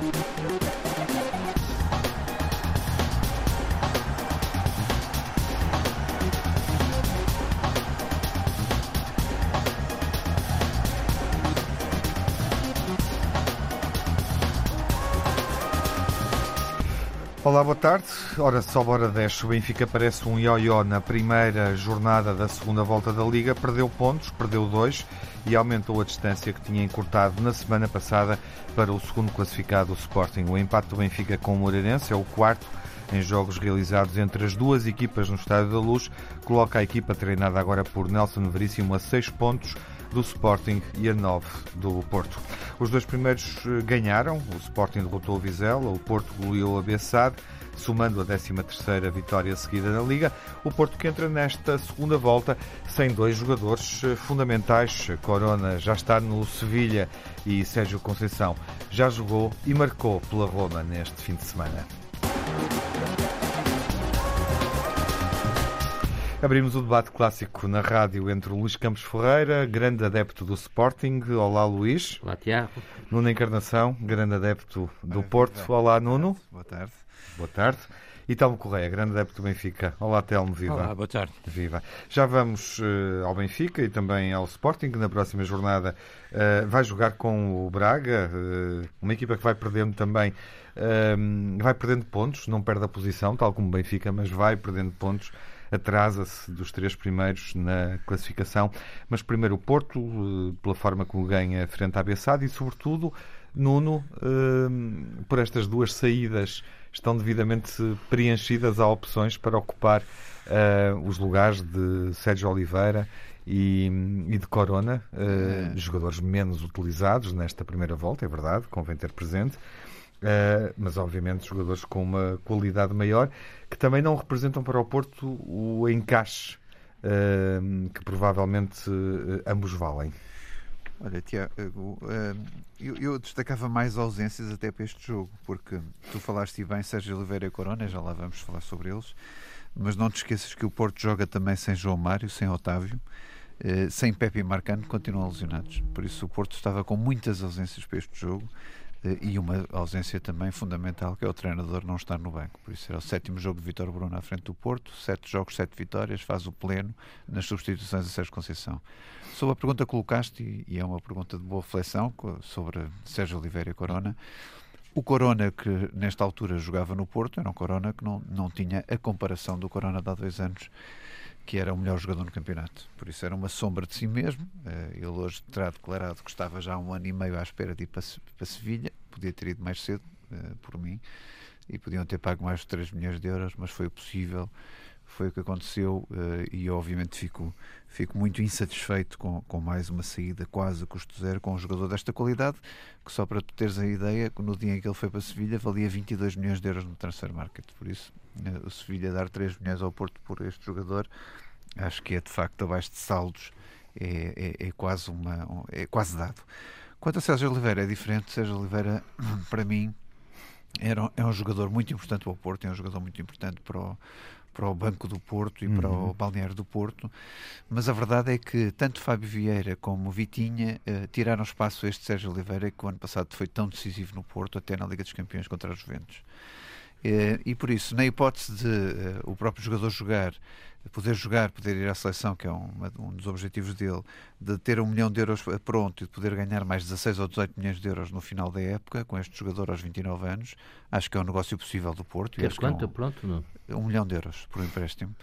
Thank you. Olá, boa tarde. Ora, só hora 10. O Benfica parece um ioió na primeira jornada da segunda volta da Liga. Perdeu pontos, perdeu dois e aumentou a distância que tinha encurtado na semana passada para o segundo classificado, o Sporting. O empate do Benfica com o Moreirense é o quarto em jogos realizados entre as duas equipas no Estádio da Luz. Coloca a equipa treinada agora por Nelson Veríssimo a seis pontos do Sporting e a 9 do Porto. Os dois primeiros eh, ganharam, o Sporting derrotou o Vizela, o Porto goleou a Bessade, somando a 13ª vitória seguida na Liga. O Porto que entra nesta segunda volta sem dois jogadores eh, fundamentais. Corona já está no Sevilha e Sérgio Conceição já jogou e marcou pela Roma neste fim de semana. Abrimos o debate clássico na rádio entre o Luís Campos Ferreira, grande adepto do Sporting. Olá, Luís. Olá, Tiago. Nuno Encarnação, grande adepto do Porto. Olá, Nuno. Boa tarde. Boa tarde. E Telmo Correia, grande adepto do Benfica. Olá, Telmo, viva. Olá, boa tarde. Viva. Já vamos uh, ao Benfica e também ao Sporting, que na próxima jornada uh, vai jogar com o Braga, uh, uma equipa que vai perdendo também, vai perdendo pontos, não perde a posição, tal como o Benfica, mas vai perdendo pontos atrasa-se dos três primeiros na classificação. Mas primeiro o Porto, eh, pela forma como ganha frente à Bessade e, sobretudo, Nuno, eh, por estas duas saídas, estão devidamente preenchidas. Há opções para ocupar eh, os lugares de Sérgio Oliveira e, de Corona, jogadores menos utilizados nesta primeira volta, é verdade, convém ter presente. Uh, mas obviamente jogadores com uma qualidade maior que também não representam para o Porto o encaixe uh, que provavelmente uh, ambos valem. Olha, Tiago, eu, eu, destacava mais ausências até para este jogo, porque tu falaste bem Sérgio Oliveira e Corona, já lá vamos falar sobre eles, mas não te esqueças que o Porto joga também sem João Mário, sem Otávio, sem Pepe e Marcano, continuam lesionados. Por isso o Porto estava com muitas ausências para este jogo e uma ausência também fundamental que é o treinador não estar no banco. Por isso era o sétimo jogo de Vitor Bruno à frente do Porto, sete jogos, sete vitórias, faz o pleno nas substituições de Sérgio Conceição. Sobre a pergunta que colocaste, e é uma pergunta de boa reflexão sobre Sérgio Oliveira e Corona, o Corona que nesta altura jogava no Porto era um Corona que não, não tinha a comparação do Corona de há dois anos que era o melhor jogador no campeonato. Por isso era uma sombra de si mesmo. Eh, ele hoje terá declarado que estava já há um ano e meio à espera de ir para, para Sevilha. Podia ter ido mais cedo, eh, por mim, e podiam ter pago mais de 3 milhões de euros, mas foi possível. Foi o que aconteceu eh, e, obviamente, fico, fico muito insatisfeito com, com mais uma saída quase a custo zero com um jogador desta qualidade, que só para tu teres a ideia, no dia em que ele foi para Sevilha, valia 22 milhões de euros no transfer market. Por isso, o Sevilha dar 3 milhões ao Porto por este jogador, acho que é de facto abaixo de saldos, é, é, é quase, uma, é quase dado. Quanto a Sérgio Oliveira, é diferente. Sérgio Oliveira, para mim, era, é um jogador muito importante para o Porto, é um jogador muito importante para o, para o Banco do Porto e uhum. para o. Balneário do Porto, mas a verdade é que tanto Fábio Vieira como Vitinha uh, tiraram espaço a este Sérgio Oliveira, que o ano passado foi tão decisivo no Porto, até na Liga dos Campeões contra os Juventus. Uh, e por isso, na hipótese de uh, o próprio jogador jogar poder jogar, poder ir à seleção, que é um, um, dos objetivos dele, de ter um milhão de euros pronto e de poder ganhar mais 16 ou 18 milhões de euros no final da época, com este jogador aos 29 anos, acho que é um negócio possível do Porto. Quer quanto? Que é um, pronto? Não? Um milhão de euros por empréstimo.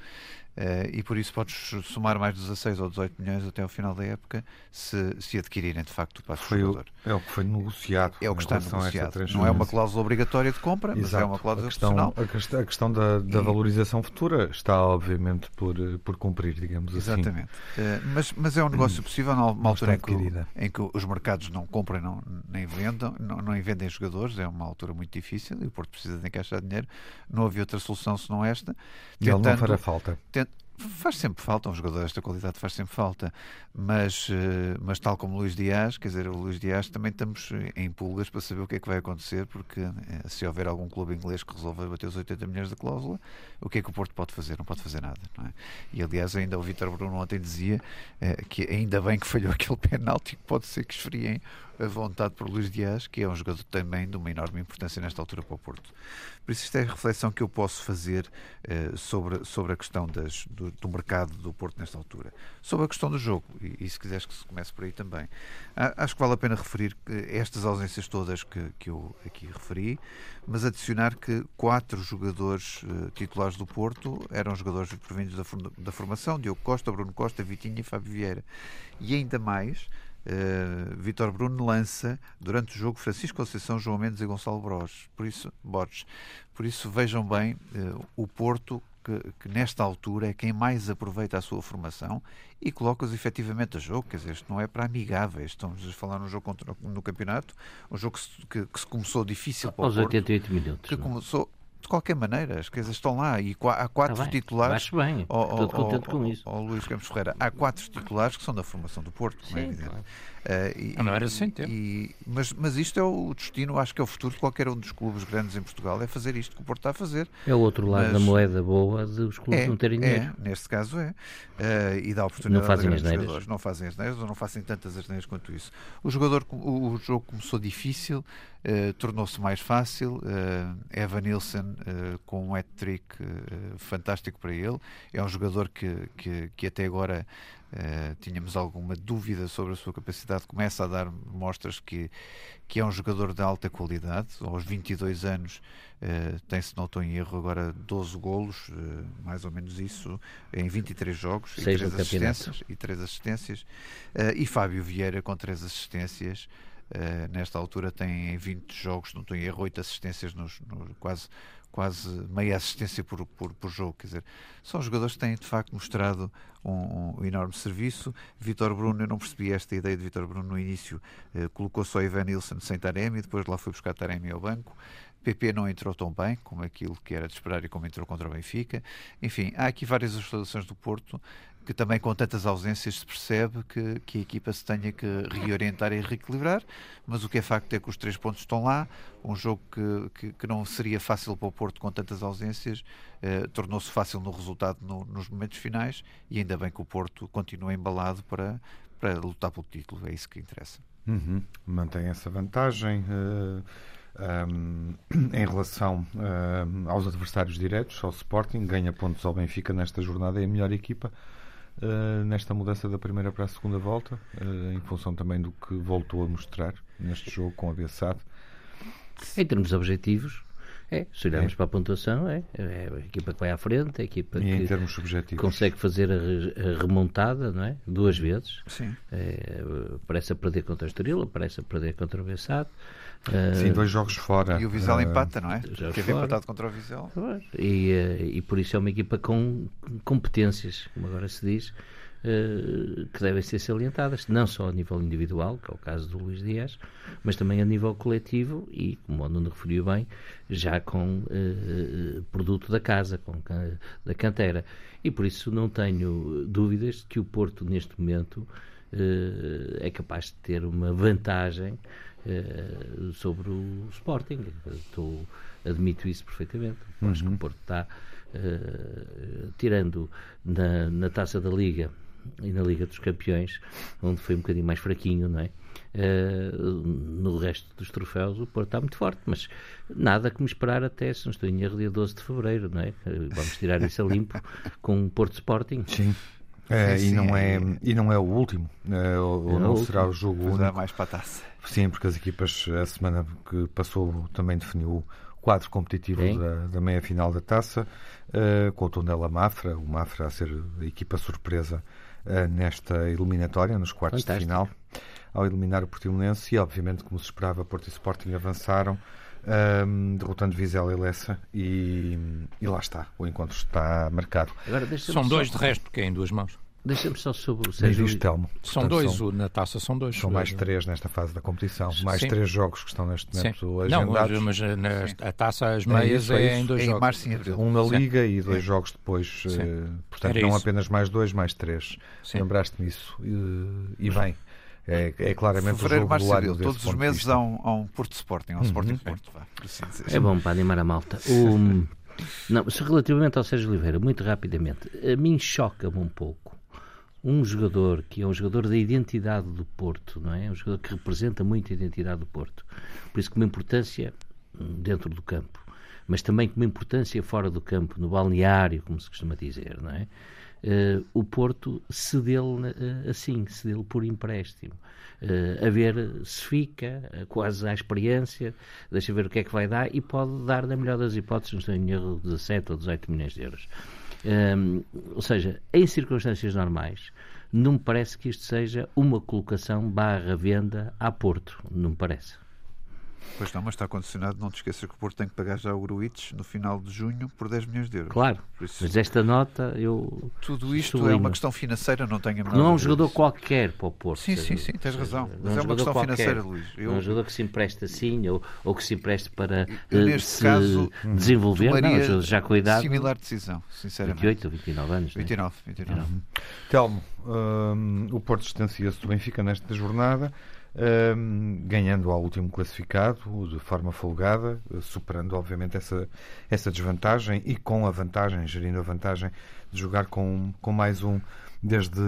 Uh, e por isso podes somar mais 16 ou 18 milhões até ao final da época se, se adquirirem de facto o passo foi jogador. O, é o que foi negociado. É o que está negociado. Não é uma cláusula obrigatória de compra, Exato. mas é uma cláusula a questão, a questão, a questão da, da e... valorização futura está obviamente por, por cumprir, digamos Exatamente. assim. Exatamente. Uh, mas, mas é um negócio possível numa altura em que, em que, os mercados não compram não, nem vendam, não, não vendem jogadores, é uma altura muito difícil e o Porto precisa de encaixar dinheiro. Não havia outra solução senão esta. E ele não fará falta. Tent, Faz sempre falta, um jogador desta qualidade faz sempre falta, mas, eh, mas tal como Luís Dias, quer dizer, o Luís Dias também estamos em pulgas para saber o que é que vai acontecer, porque eh, se houver algum clube inglês que resolva bater os 80 milhões da cláusula, o que é que o Porto pode fazer? Não pode fazer nada, não é? E aliás, ainda o Vítor Bruno ontem dizia eh, que ainda bem que falhou aquele penalti, pode ser que esfriem vontade por Luís Dias, que é um jogador também de uma enorme importância nesta altura para o Porto. Por isso, isto é a reflexão que eu posso fazer sobre, sobre a questão das, do, do, mercado do Porto nesta altura. Sobre a questão do jogo, e, se quiseres que se comece por aí também. acho que vale a pena referir estas ausências todas que, que eu aqui referi, mas adicionar que quatro jogadores uh, titulares do Porto eram jogadores provindos da, da formação: Diogo Costa, Bruno Costa, Vitinha e Fábio Vieira. E ainda mais Uh, Vitor Bruno lança durante o jogo Francisco Conceição, João Mendes e Gonçalo Borges. Por isso, Borges. Por isso vejam bem uh, o Porto que, que, nesta altura é quem mais aproveita a sua formação e coloca-os efetivamente a jogo. Quer dizer, isto não é para amigáveis. Estamos a falar num jogo contra, no campeonato, um jogo que se, que, que se começou difícil para Aos o Porto. 88 minutos. Que não? É? começou de qualquer maneira, as coisas estão lá e há quatro bem, titulares. Acho bem, estou contente com isso. Ó Luís Campos Ferreira, há quatro titulares que são da formação do Porto, Sim, é evidente. Claro. Uh, e, não era sem tempo. E, mas, mas isto é o destino, acho que é o futuro de qualquer um dos clubes grandes em Portugal, é fazer isto que o Porto está a fazer. É o outro lado mas, da moeda boa dos clubes é, não terem dinheiro. É, neste caso é. Uh, e dá oportunidade não fazem a as jogadores. Não fazem as neiras ou não fazem tantas asneiras quanto isso. O, jogador, o, o jogo começou difícil, uh, tornou-se mais fácil. Evan Nilsson com um hat-trick fantástico para ele. É um jogador que, que, que até agora Uh, tínhamos alguma dúvida sobre a sua capacidade, começa a dar mostras que, que é um jogador de alta qualidade. Aos 22 anos uh, tem, se não estou em erro, agora 12 golos, uh, mais ou menos isso, em 23 jogos e 3 assistências. E, 3 assistências. e Fábio Vieira com 3 assistências. Nesta altura tem em 20 jogos, não estou em erro, 8 assistências nos, nos quase quase meia assistência por, por, por, jogo. Quer dizer, são jogadores que têm de facto mostrado um, um enorme serviço. Vitor Bruno, eu não percebi esta ideia de Vitor Bruno no início, eh, colocou só Ivan Nilsson sem Taremi, depois lá foi buscar Taremi ao banco. PP não entrou tão bem como aquilo que era de esperar e como entrou contra o Benfica. Enfim, há aqui várias oscilações do Porto que também com tantas ausências se percebe que, que a equipa se tenha que reorientar e reequilibrar, mas o que é facto é que os três pontos estão lá, um jogo que, que, que não seria fácil para o Porto com tantas ausências, eh, tornou-se fácil no resultado no, nos momentos finais e ainda bem que o Porto continua embalado para, para lutar pelo título, é isso que interessa. Uhum. Mantém essa vantagem. Uh... Um, em relação um, aos adversários diretos, ao Sporting, ganha pontos ao Benfica nesta jornada, é a melhor equipa uh, nesta mudança da primeira para a segunda volta, uh, em função também do que voltou a mostrar neste jogo com a Bessade. Em termos objetivos, é, se olharmos é. para a pontuação, é, é, a equipa que vai à frente, a equipa e que termos subjetivos. consegue fazer a, a, remontada, não é? Duas vezes. Sim. É, parece a perder contra a Estoril, parece a perder contra o Bessade. Sim, dois jogos fora. E o Vizela uh, empata, não é? Teve empatado contra o Vizela. E, uh, e por isso é uma equipa com competências, como agora se diz, que devem ser salientadas, não só a nível individual, que é o caso do Luís Dias, mas também a nível coletivo e, como o Nuno referiu bem, já com produto da casa, com da canteira. E por isso não tenho dúvidas de que o Porto, neste momento, é capaz de ter uma vantagem eh, sobre o Sporting. Estou, admito isso perfeitamente. Uhum. Acho que o. Porto está, uh, tirando na, na taça da Liga e na Liga dos Campeões, onde foi um bocadinho mais fraquinho, não é? Uh, no resto dos troféus o Porto está muito forte, mas nada como esperar até, se não estou em erro, dia 12 de Fevereiro, não é? Vamos tirar isso a limpo com o Porto Sporting. Sim. É, e, não é, e não é o último, é, ou, é não último. será o jogo único. mais para a taça. Sim, porque as equipas, a semana que passou, também definiu o quadro competitivo da, da meia-final da taça, uh, com o Tondela Mafra, o Mafra a ser a equipa surpresa uh, nesta eliminatória, nos quartos Fantástico. de final, ao eliminar o Portimonense, e obviamente, como se esperava, Porto e Sporting avançaram um, derrotando Vizela e Lessa e, e, lá está, o encontro está marcado. Agora, são dois só... de resto, porque é em duas mãos. Deixa-me só sobre o Sérgio. Telmo. São Portanto, dois, são, na taça são dois. São mais três nesta fase da competição, mais Sim. três jogos que estão neste momento Sim. agendados. Não, mas, mas na, a taça, as meias, é, é em dois é jogos. Março e abril. Um na Liga e dois jogos depois. Portanto, Era não isso. apenas mais dois, mais três. Lembraste-me isso. E, e bem. É, é claramente Fevereiro, o jogo do ano Todos os meses há um, há um Porto Sporting, um uhum. Sporting Porto. Vá, assim é bom para animar a malta. O, não, relativamente ao Sérgio Oliveira, muito rapidamente, a mim choca-me um pouco um jogador que é um jogador da identidade do Porto, não é? Um jogador que representa muito a identidade do Porto. Por isso que uma importância hum, dentro do campo, mas também com uma importância fora do campo, no balneário, como se costuma dizer, não é? Uh, o Porto cedeu uh, assim, cedeu por empréstimo. Uh, a ver se fica, uh, quase à experiência, deixa ver o que é que vai dar e pode dar, na melhor das hipóteses, não em erro, 17 ou 18 milhões de euros. Ou seja, em circunstâncias normais, não me parece que isto seja uma colocação barra venda a Porto, não me parece. Pois não, mas está condicionado. Não te esqueças que o Porto tem que pagar já o Gruites no final de junho por 10 milhões de euros. Claro, isso... mas esta nota eu. Tudo isto é uma questão financeira, não tenho Não é um jogador qualquer para o Porto. Sim, sim, sim, tens razão. Mas é, é uma questão qualquer. financeira, Luís. Eu... Não é um jogador que se empresta assim ou, ou que se empreste para eu, uh, neste se caso, desenvolver. Não, já com a idade. Similar decisão, sinceramente. 28 ou 29 anos. 29, 29. 29. Telmo, um, o Porto distancia-se do Benfica nesta jornada ganhando ao último classificado de forma folgada, superando obviamente essa, essa desvantagem e com a vantagem, gerindo a vantagem de jogar com, com mais um desde,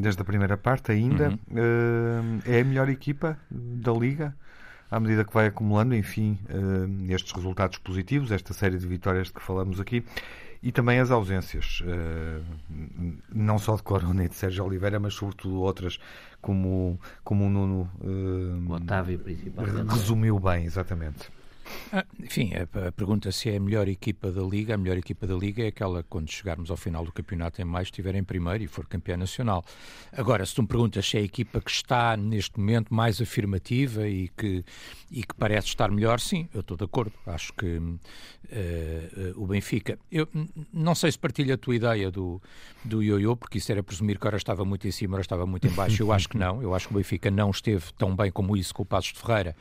desde a primeira parte ainda. Uhum. é a melhor equipa da Liga à medida que vai acumulando, enfim, estes resultados positivos, esta série de vitórias de que falamos aqui. E também as ausências, não só de Corona e de Sérgio Oliveira, mas sobretudo outras como, como o Nuno uh, Otávio, principalmente. resumiu bem, exatamente. Ah, enfim, a, a, pergunta se é a melhor equipa da Liga. A melhor equipa da Liga é aquela quando chegarmos ao final do campeonato em mais estiver em primeiro e for campeã nacional. Agora, se tu me perguntas se é a equipa que está neste momento mais afirmativa e que, e que parece estar melhor, sim, eu estou de acordo. Acho que uh, uh, o Benfica. Eu não sei se partilha a tua ideia do, do ioiô, porque isso era presumir que ora estava muito em cima, ora estava muito em baixo. Eu acho que não. Eu acho que o Benfica não esteve tão bem como isso com o Passos de Ferreira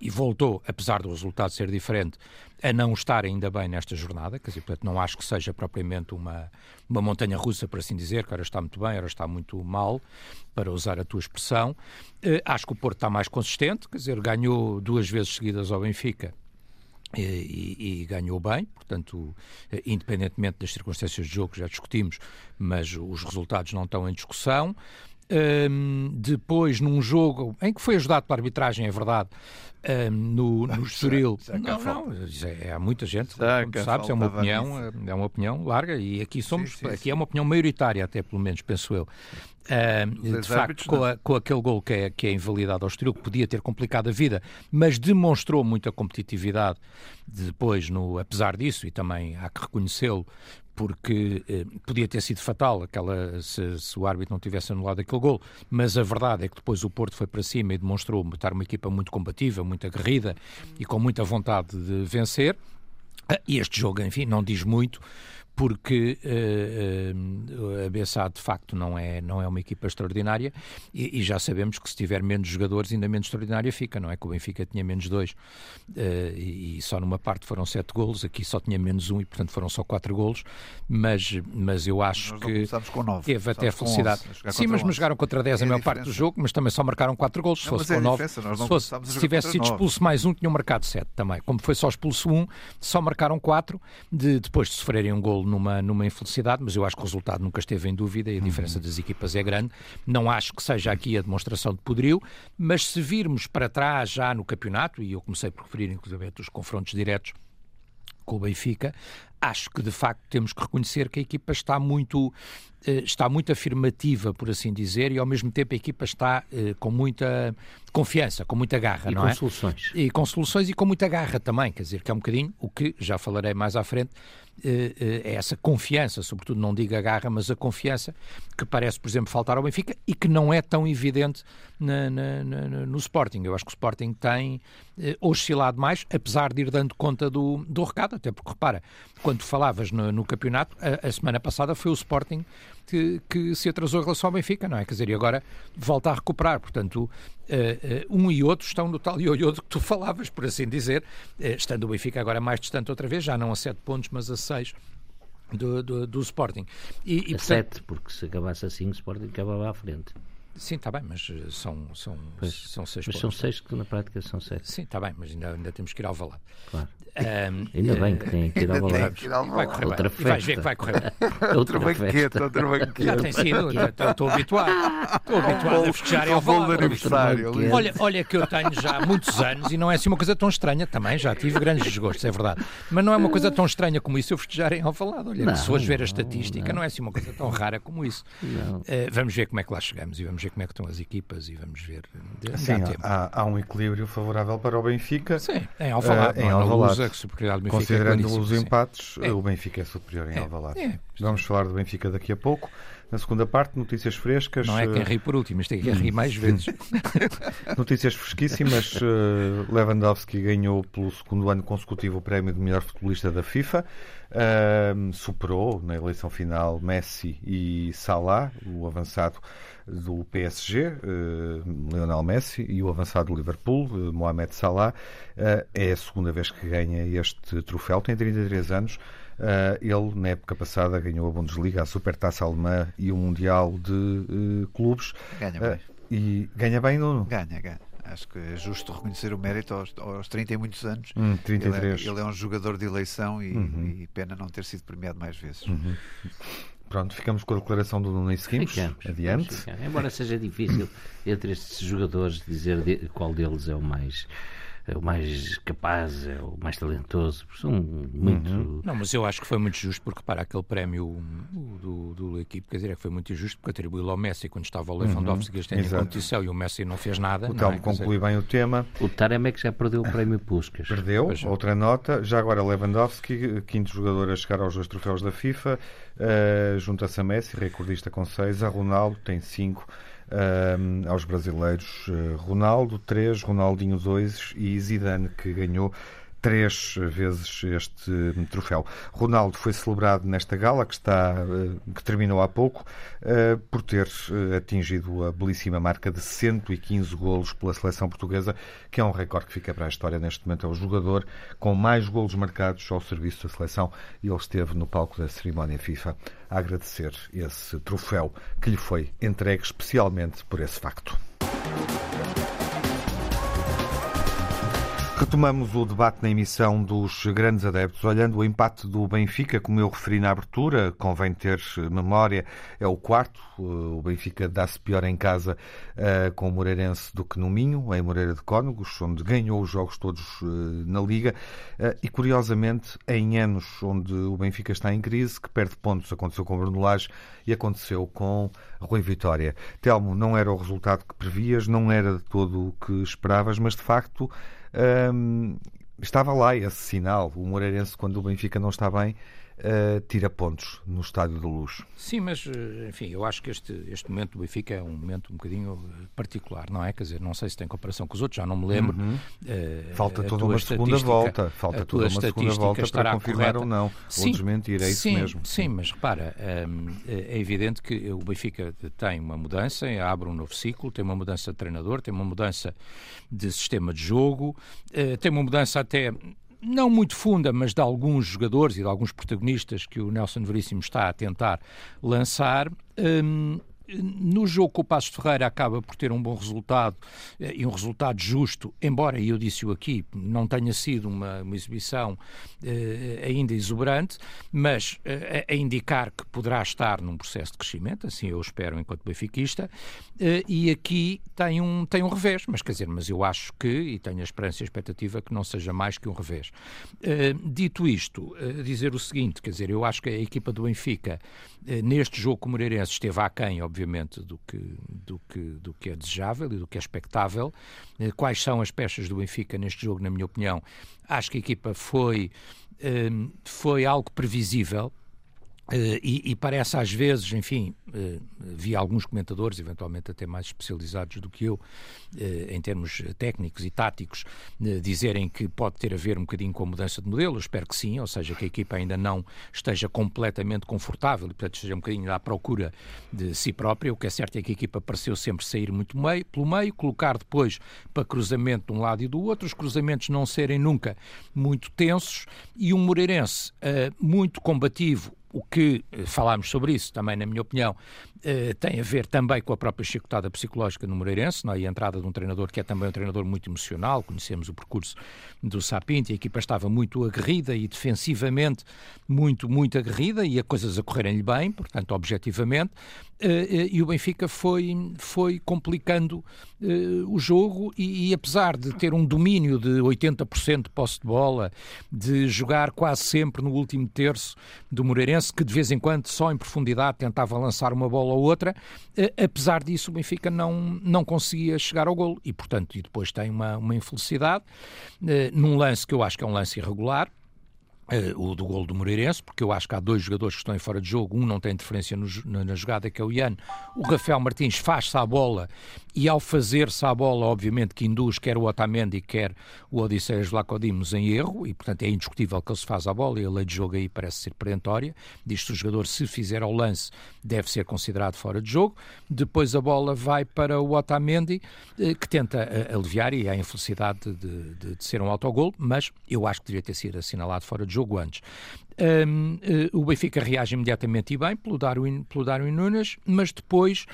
e voltou, apesar do resultado ser diferente, a não estar ainda bem nesta jornada, quer dizer, portanto, não acho que seja propriamente uma, uma montanha russa, por assim dizer, que ora está muito bem, ora está muito mal, para usar a tua expressão. Uh, acho que o Porto está mais consistente, quer dizer, ganhou duas vezes seguidas ao Benfica, e, e, e, ganhou bem, portanto, eh, independentemente das circunstâncias de jogo já discutimos, mas os resultados não estão em discussão. Um, depois, num jogo em que foi ajudado pela arbitragem, é verdade, um, no, no Estoril. Não, não, é, há muita gente, como sabes, é uma opinião, é uma opinião larga e aqui somos, sim, sim, aqui sim. é uma opinião maioritária, até pelo menos, penso eu. Um, de facto, com, a, com, aquele gol que é, que é invalidado ao Estoril, que podia ter complicado a vida, mas demonstrou muita competitividade depois, no, apesar disso, e também há que reconhecê-lo, porque eh, podia ter sido fatal aquela, se, se, o árbitro não tivesse anulado aquele gol, mas a verdade é que depois o Porto foi para cima e demonstrou estar uma equipa muito combativa, muito aguerrida e com muita vontade de vencer. Ah, e este jogo, enfim, não diz muito, porque uh, uh, a BSA de facto não é, não é uma equipa extraordinária e, e, já sabemos que se tiver menos jogadores ainda menos extraordinária fica, não é? Que o Benfica tinha menos dois uh, e, e, só numa parte foram sete golos, aqui só tinha menos um e portanto foram só quatro golos, mas, mas eu acho Nós que com nove. teve até felicidade. Sim, mas me jogaram contra 10 é a maior parte do jogo, mas também só marcaram quatro golos, se fosse é com nove. Se, fosse, se tivesse sido expulso mais um, tinham marcado sete também. Como foi só expulso um, só marcaram quatro de, depois de sofrerem um golo numa, numa infelicidade, mas eu acho que o resultado nunca esteve em dúvida e a diferença das equipas é grande. Não acho que seja aqui a demonstração de poderio, mas se virmos para trás já no campeonato, e eu comecei por referir inclusive os confrontos diretos com o Benfica, acho que de facto temos que reconhecer que a equipa está muito está muito afirmativa, por assim dizer, e ao mesmo tempo a equipa está eh, com muita confiança, com muita garra, e não com é? soluções. E com soluções e com muita garra também, quer dizer, que é um bocadinho o que já falarei mais à frente, eh, é essa confiança, sobretudo não digo a garra, mas a confiança que parece, por exemplo, faltar ao Benfica e que não é tão evidente na, na, na, no Sporting. Eu acho que o Sporting tem oscilado mais, apesar de ir dando conta do, do recado, até porque repara, quando falavas no, no campeonato, a, a semana passada foi o Sporting que, que, se atrasou em relação ao Benfica, não é? Quer dizer, e agora volta a recuperar. Portanto, uh, uh, um e outro estão no tal ioiô que tu falavas, por assim dizer, uh, estando o Benfica agora mais distante outra vez, já não a 7 pontos, mas a 6 do, do, do, Sporting. E, e, a portanto... 7, porque se acabasse assim, o Sporting acabava à frente. Sim, está bem, mas são, são, pois, são seis Mas pontos. são seis que na prática são sete. Sim, está bem, mas ainda, ainda temos que ir ao valado. Claro. Um, Ainda bem que tem que ir ao. Vai correr Outra bem. E vais ver que vai correr bem. outra banqueta, outra banqueta. Já tem sido, já estou, habituado. Estou habituado a festejar em Ao bolo aniversário. Olha, olha que eu tenho já há muitos anos e não é assim uma coisa tão estranha também, já tive grandes desgostos, é verdade. Mas não é uma coisa tão estranha como isso eu festejar em Alvalade. Olha, Não, se fores ver a estatística, não. não. é assim uma coisa tão rara como isso. Eh, vamos ver como é que lá chegamos e vamos ver como é que estão as equipas e vamos ver. Dá Sim, tempo. há, há um equilíbrio favorável para o Benfica. Sim, em Alvalade, Eh, não em é Alvalade. Que superioridade do Benfica é Considerando claríssima, os empates, É. o Benfica é superior em É, Alvalade. é. Vamos falar do Benfica daqui a pouco. Na segunda parte, notícias frescas. Não é quem eh, ri por último, isto é quem ri mais vezes. Notícias fresquíssimas. eh, Lewandowski ganhou pelo segundo ano consecutivo o prémio de melhor futebolista da FIFA. Ahm, superou na eleição final Messi e Salah, o avançado do PSG, eh, Lionel Messi, e o avançado do Liverpool, eh, Mohamed Salah. Eh, é a segunda vez que ganha este troféu, tem 33 anos. Eh, ele, na época passada, ganhou a Bundesliga, a Supertaça Alemã e o Mundial de eh, Clubes. Ganha bem. e ganha bem, Nuno? Ganha, ganha. Acho que é justo reconhecer o mérito aos, aos 30 e muitos anos. Hum, Ele 33. é, ele é um jogador de eleição e, Uhum. e pena não ter sido premiado mais vezes. Pronto, ficamos com a declaração do Nuno e seguimos. Ficamos, Adiante. Embora seja difícil entre estes jogadores dizer de- qual deles é o mais é o mais capaz, é o mais talentoso, são muito. Uhum. Não, mas eu acho que foi muito justo porque para aquele prémio o do, do equipe, quer dizer, é que foi muito injusto porque atribuiu ao Messi quando estava o Lewandowski este ano em Uhum. exato. competição e o Messi não fez nada. O Telmo é? Quer dizer, conclui bem o tema. O Taremi é que já perdeu o prémio Puskas. Perdeu, Pois é. outra nota. Já agora Lewandowski, quinto jogador a chegar aos dois troféus da FIFA. Uh, Junta-se a Messi, recordista com seis. A Ronaldo tem cinco. Uh, aos brasileiros, uh, Ronaldo, três. Ronaldinho, dois. E Zidane, que ganhou três vezes este troféu. Ronaldo foi celebrado nesta gala que está eh, que terminou há pouco eh, por ter eh, atingido a belíssima marca de 115 golos pela seleção portuguesa, que é um recorde que fica para a história neste momento. É o jogador com mais golos marcados ao serviço da seleção e ele esteve no palco da cerimónia FIFA a agradecer esse troféu que lhe foi entregue especialmente por esse facto. Retomamos o debate na emissão dos grandes adeptos, olhando o empate do Benfica, como eu referi na abertura, convém ter memória, é o quarto. O Benfica dá-se pior em casa uh, com o Moreirense do que no Minho, em Moreira de Cónegos, onde ganhou os jogos todos na Liga. E, curiosamente, em anos onde o Benfica está em crise, que perde pontos, aconteceu com Bruno Lage e aconteceu com Rui Vitória. Telmo, não era o resultado que previas, não era de todo o que esperavas, mas de facto Hum, estava lá esse sinal. O Moreirense, quando o Benfica não está bem, uh, tira pontos no Estádio da Luz. Sim, mas, enfim, eu acho que este, este momento do Benfica é um momento um bocadinho particular, não é? Quer dizer, não sei se tem comparação com os outros, já não me lembro. Uhum. Uh, Falta toda uma segunda volta. Falta toda uma segunda volta para confirmar correta. ou não. Sim, ou desmentir, é isso sim, mesmo. Sim, mas repara, um, é evidente que o Benfica tem uma mudança, abre um novo ciclo, tem uma mudança de treinador, tem uma mudança de sistema de jogo, uh, tem uma mudança até não muito funda, mas de alguns jogadores e de alguns protagonistas que o Nelson Veríssimo está a tentar lançar. Um, no jogo com o Passos de Ferreira acaba por ter um bom resultado e um resultado justo, embora, e eu disse-o aqui, não tenha sido uma, uma exibição eh, ainda exuberante, mas eh, a indicar que poderá estar num processo de crescimento, assim eu espero enquanto benfiquista, eh, e aqui tem um, tem um revés, mas quer dizer, mas eu acho que, e tenho a esperança e a expectativa que não seja mais que um revés. dito isto, dizer o seguinte, quer dizer, eu acho que a equipa do Benfica, neste jogo com o Moreirense, esteve aquém, obviamente, do que, do, que, do que é desejável e do que é expectável. Quais são as peças do Benfica neste jogo, na minha opinião? Acho que a equipa foi, foi algo previsível. Uh, e, e, parece às vezes, enfim, uh, vi alguns comentadores, eventualmente até mais especializados do que eu, uh, em termos técnicos e táticos, dizerem que pode ter a ver um bocadinho com a mudança de modelo. Espero que sim, ou seja, que a equipa ainda não esteja completamente confortável e, portanto, esteja um bocadinho à procura de si própria. O que é certo é que a equipa pareceu sempre sair muito meio, pelo meio, colocar depois para cruzamento de um lado e do outro, os cruzamentos não serem nunca muito tensos e um Moreirense muito combativo o que falámos sobre isso também, na minha opinião, tem a ver também com a própria chicotada psicológica no Moreirense, não é? e a entrada de um treinador que é também um treinador muito emocional, conhecemos o percurso do Sapinto, e a equipa estava muito aguerrida e defensivamente muito, muito aguerrida, e a coisas a correrem-lhe bem, portanto, objetivamente, e o Benfica foi, foi complicando o jogo, e, e apesar de ter um domínio de 80% de posse de bola, de jogar quase sempre no último terço do Moreirense, que de vez em quando, só em profundidade, tentava lançar uma bola ou outra, eh, apesar disso o Benfica não, não conseguia chegar ao golo e, portanto, e depois tem uma, uma infelicidade eh, num lance que eu acho que é um lance irregular, Uh, o do gol do Moreirense, porque eu acho que há dois jogadores que estão em fora de jogo, um não tem interferência no, na, na, jogada, que é o Ian. O Rafael Martins faz-se à bola e ao fazer-se à bola, obviamente que induz quer o Otamendi, quer o Odisseias Vlacodimos em erro, e portanto é indiscutível que ele se faz à bola e a lei de jogo aí parece ser perentória. Diz que o jogador, se fizer ao lance, deve ser considerado fora de jogo. Depois a bola vai para o Otamendi, uh, que tenta uh, aliviar e há a infelicidade de, de, de ser um autogol, mas eu acho que devia ter sido assinalado fora de jogo antes. Um, uh, o Benfica reage imediatamente e bem pelo Darwin, pelo Darwin Nunes, mas depois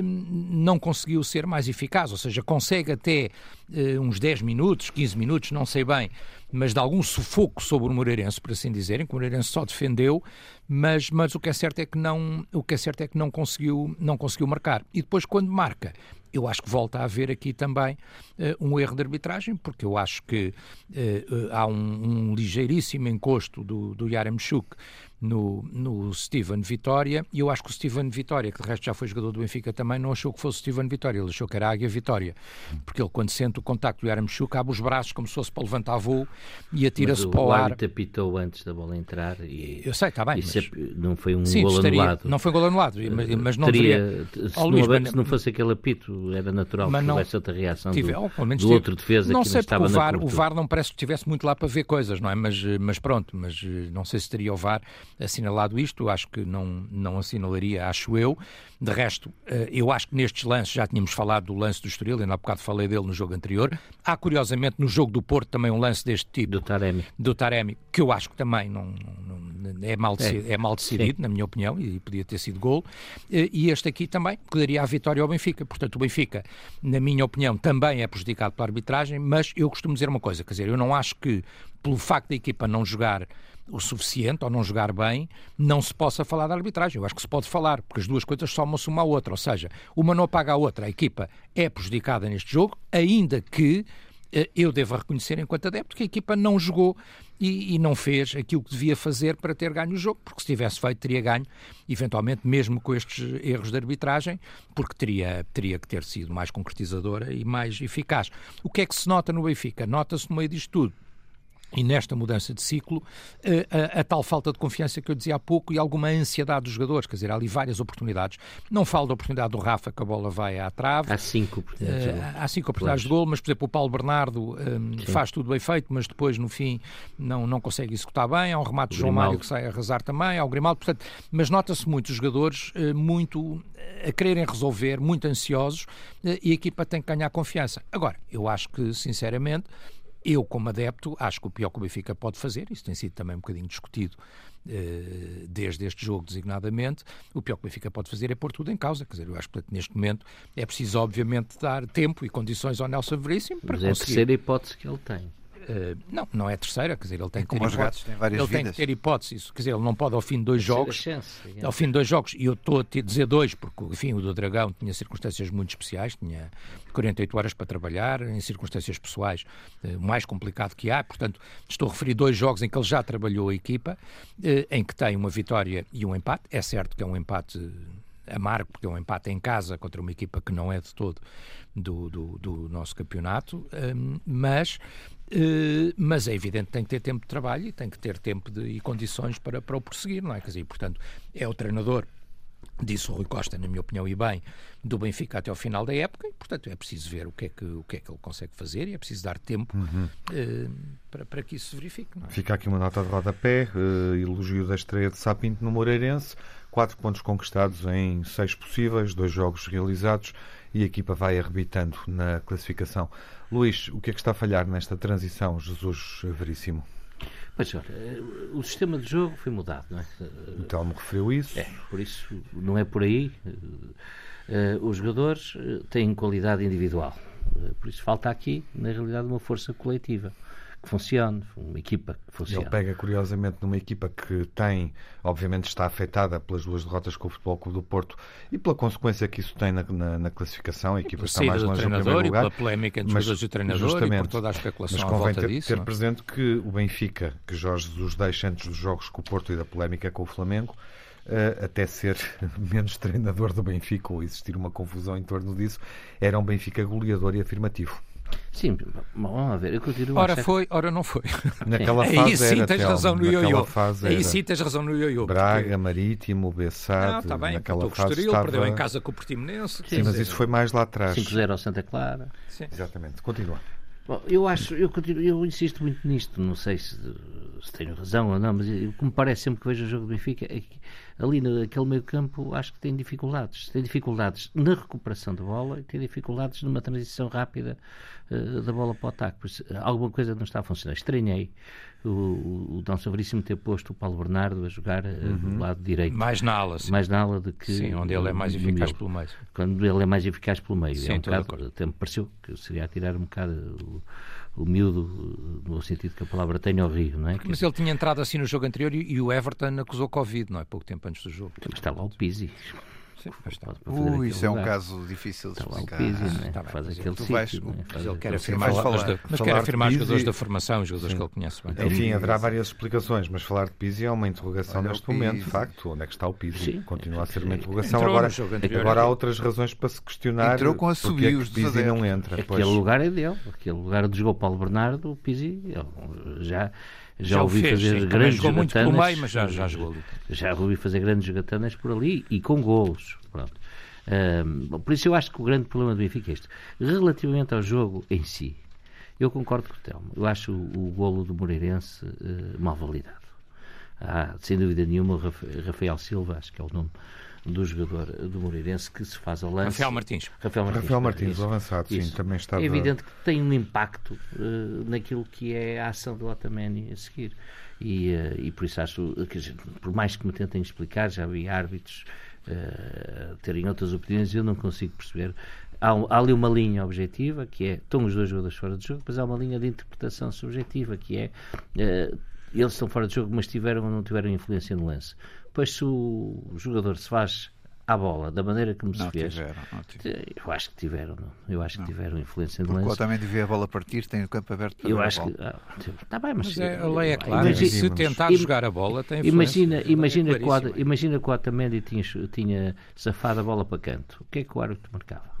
não conseguiu ser mais eficaz, ou seja, consegue até uh, uns 10 minutos, 15 minutos, não sei bem, mas de algum sufoco sobre o Moreirense, por assim dizerem, que o Moreirense só defendeu, mas, mas o que é certo é que não, o que é certo é que não conseguiu, não conseguiu marcar. E depois quando marca, eu acho que volta a haver aqui também uh, um erro de arbitragem, porque eu acho que uh, há um, um, ligeiríssimo encosto do, do Yaremchuk no, no Steven Vitória, e eu acho que o Steven Vitória, que de resto já foi jogador do Benfica também, não achou que fosse o Steven Vitória, ele achou que era a Águia Vitória, porque ele quando sente o contacto do Yaramchuk abre os braços como se fosse para levantar voo e atira-se para o ar. O apitou antes da bola entrar e... Eu sei, está bem. Mas... É, não foi um Sim, gol estaria, anulado. Não foi um gol anulado, mas, mas não Teria, deveria... Se, não, Luís, se não fosse aquele apito, era natural mas que não, houvesse outra reação tive, do, do tive, outro defesa não que sei, não estava o VAR, o VAR não parece que estivesse muito lá para ver coisas, não é? Mas, mas pronto, mas eh, não sei se teria o VAR assinalado isto acho que não, não assinalaria, acho eu. De resto, eh, eu acho que nestes lances, já tínhamos falado do lance do Estoril, ainda há bocado falei dele no jogo anterior. Há, curiosamente, no jogo do Porto também um lance deste tipo. Do Taremi. Do Taremi, que eu acho que também não, não é, mal decidido, é. é mal decidido na minha opinião, e podia ter sido gol. Eh, e este aqui também, que daria a vitória ao Benfica. Portanto, o Benfica, na minha opinião, também é prejudicado pela arbitragem, mas eu costumo dizer uma coisa, quer dizer, eu não acho que, pelo facto da equipa não jogar o suficiente ou não jogar bem, não se possa falar da arbitragem. Eu acho que se pode falar, porque as duas coisas somam-se uma à outra. Ou seja, uma não apaga a outra. A equipa é prejudicada neste jogo, ainda que eh, eu devo reconhecer, enquanto adepto, que a equipa não jogou e, e, não fez aquilo que devia fazer para ter ganho o jogo, porque se tivesse feito, teria ganho, eventualmente, mesmo com estes erros de arbitragem, porque teria, teria que ter sido mais concretizadora e mais eficaz. O que é que se nota no Benfica? Nota-se no meio disto tudo e nesta mudança de ciclo, a, eh, a, a, tal falta de confiança que eu dizia há pouco e alguma ansiedade dos jogadores, quer dizer, há ali várias oportunidades. Não falo da oportunidade do Rafa, que a bola vai à trave. Há cinco oportunidades. Uh, há cinco oportunidades de gol, mas, por exemplo, o Paulo Bernardo um, faz tudo bem feito, mas depois, no fim, não, não consegue executar bem. Há um remate de João Mário que sai a arrasar também, há o Grimaldo, portanto, mas nota-se muito os jogadores uh, muito a quererem resolver, muito ansiosos, uh, e a equipa tem que ganhar confiança. Agora, eu acho que, sinceramente, eu, como adepto, acho que o pior que o Benfica pode fazer, isso tem sido também um bocadinho discutido eh, desde este jogo designadamente, o pior que o Benfica pode fazer é pôr tudo em causa. Quer dizer, eu acho que neste momento é preciso, obviamente, dar tempo e condições ao Nelson Veríssimo para Mas conseguir. é a terceira hipótese que ele tem. Uh, não, não é terceira, quer dizer, ele tem é que ter hipótese. Tem várias ele vidas. tem que ter hipótese, isso, quer dizer, ele não pode ao fim de dois jogos, chance, ao fim de dois jogos, e eu estou a dizer dois, porque enfim, o do Dragão tinha circunstâncias muito especiais, tinha 48 horas para trabalhar, em circunstâncias pessoais, uh, mais complicado que há, portanto, estou a referir dois jogos em que ele já trabalhou a equipa, uh, em que tem uma vitória e um empate, é certo que é um empate amargo, porque é um empate em casa contra uma equipa que não é de todo do, do, do nosso campeonato, mas Uh, mas é evidente que tem que ter tempo de trabalho e tem que ter tempo de, e condições para, para o prosseguir, não é? Quer dizer, portanto, é o treinador, disse o Rui Costa, na minha opinião, e bem, do Benfica até ao final da época, e, portanto, é preciso ver o que é que, o que, é que ele consegue fazer e é preciso dar tempo uhum. uh, para, para que isso se verifique. É? Fica aqui uma nota de rodapé, uh, elogio da estreia de Sapinto no Moreirense, quatro pontos conquistados em seis possíveis, dois jogos realizados e a equipa vai arrebitando na classificação. Luís, o que é que está a falhar nesta transição, Jesus Veríssimo? Pois, olha, o sistema de jogo foi mudado, não é? O Telmo referiu isso. É, por isso não é por aí. Uh, os jogadores têm qualidade individual. Por isso falta aqui, na realidade, uma força coletiva que funcione, uma equipa que funcione. Ele pega curiosamente numa equipa que tem, obviamente está afetada pelas duas derrotas com o Futebol Clube do Porto e pela consequência que isso tem na, na, na classificação, a equipa está mais longe do primeiro lugar. E pela polémica entre mas, os treinador justamente, e por toda a especulação mas convém ter, disso, ter presente que o Benfica, que Jorge Jesus deixa antes dos jogos com o Porto e da polémica com o Flamengo, Uh, até ser menos treinador do Benfica ou existir uma confusão em torno disso, era um Benfica goleador e afirmativo. Sim, vamos ver, eu continuo Ora foi, ora não foi. Naquela fase Aí sim era, tens razão no ioiô. Aí sim tens razão no ioiô. Braga, porque... Marítimo, Bessade, ah, tá bem, naquela fase Estoril, estava... perdeu em casa com o Portimonense. Sim, sim mas isso foi mais lá atrás. 5-0 ao Santa Clara. Sim. Exatamente, continua. Bom, eu acho, eu, continuo, eu insisto muito nisto, não sei se, se tenho razão ou não, mas o que me parece sempre que vejo o jogo do Benfica é que ali naquele meio campo acho que tem dificuldades. Tem dificuldades na recuperação da bola e tem dificuldades numa transição rápida uh, da bola para o ataque. Pois, alguma coisa não está a funcionar. Estranhei o, o, o Dom Veríssimo ter posto o Paulo Bernardo a jogar uh, uhum. do lado direito. Mais na ala. Sim. Mais na ala do que. Sim, onde ele é mais eficaz pelo meio. Quando ele é mais eficaz pelo meio. Sim, é um bocado, até me pareceu que seria a tirar um bocado. O, miúdo, no sentido que a palavra tem ao rio, não é? Mas ele tinha entrado assim no jogo anterior e, e o Everton acusou Covid, não é? Pouco tempo antes do jogo. Mas está lá o Pizzi. Sim, uh, isso é um caso difícil de explicar. Pizzi, né? tá faz aquele tu vais, né? Mas ele quer afirmar, falar, da, mas quer afirmar os jogadores da formação, os jogadores Sim. que ele conhece bem. Enfim, haverá várias explicações, mas falar de Pizzi é uma interrogação Olha neste momento, de facto. Onde é que está o Pizzi? Continua a ser uma interrogação. agora, agora há outras razões para se questionar. Entrou com assobios é Pizzi não entra. Aquele lugar é dele. Aquele lugar onde jogou Paulo Bernardo, o Pizzi já já, já ouvi fez, fazer sim, grandes jogou muito pelo meio, mas já, já jogou. Já ouvi fazer grandes jogatanas por ali e com golos. Pronto. Um, por isso eu acho que o grande problema do Benfica é este. Relativamente ao jogo em si, eu concordo com o Telmo. Eu acho o, o golo do Moreirense uh, mal validado. Há, sem dúvida nenhuma, o Rafael Silva, acho que é o nome do jogador do Moreirense que se faz ao lance. Rafael Martins. Rafael Martins, Rafael Martins o avançado, isso. sim, também está. É evidente que tem um impacto uh, naquilo que é a ação do Otamendi a seguir. E, uh, e por isso acho que, por mais que me tentem explicar, já vi árbitros uh, terem outras opiniões, eu não consigo perceber. Há, há, ali uma linha objetiva, que é estão os dois jogadores fora de jogo, depois há uma linha de interpretação subjetiva, que é uh, eles estão fora de jogo, mas tiveram ou não tiveram influência no lance. Pois se o jogador se faz à bola, da maneira como não se fez. Tiveram, não tiveram. Eu acho que tiveram, não. eu acho que tiveram influência no lance. Porque também devia a bola partir, tem o campo aberto para eu acho a bola. que ah, está bem, mas, mas é, a lei é clara. Imagina, se tentar jogar a bola, tem Imagina, é imagina, é imagina que o Otamendi tinha, tinha safado a bola para canto. O que é que o árbitro marcava?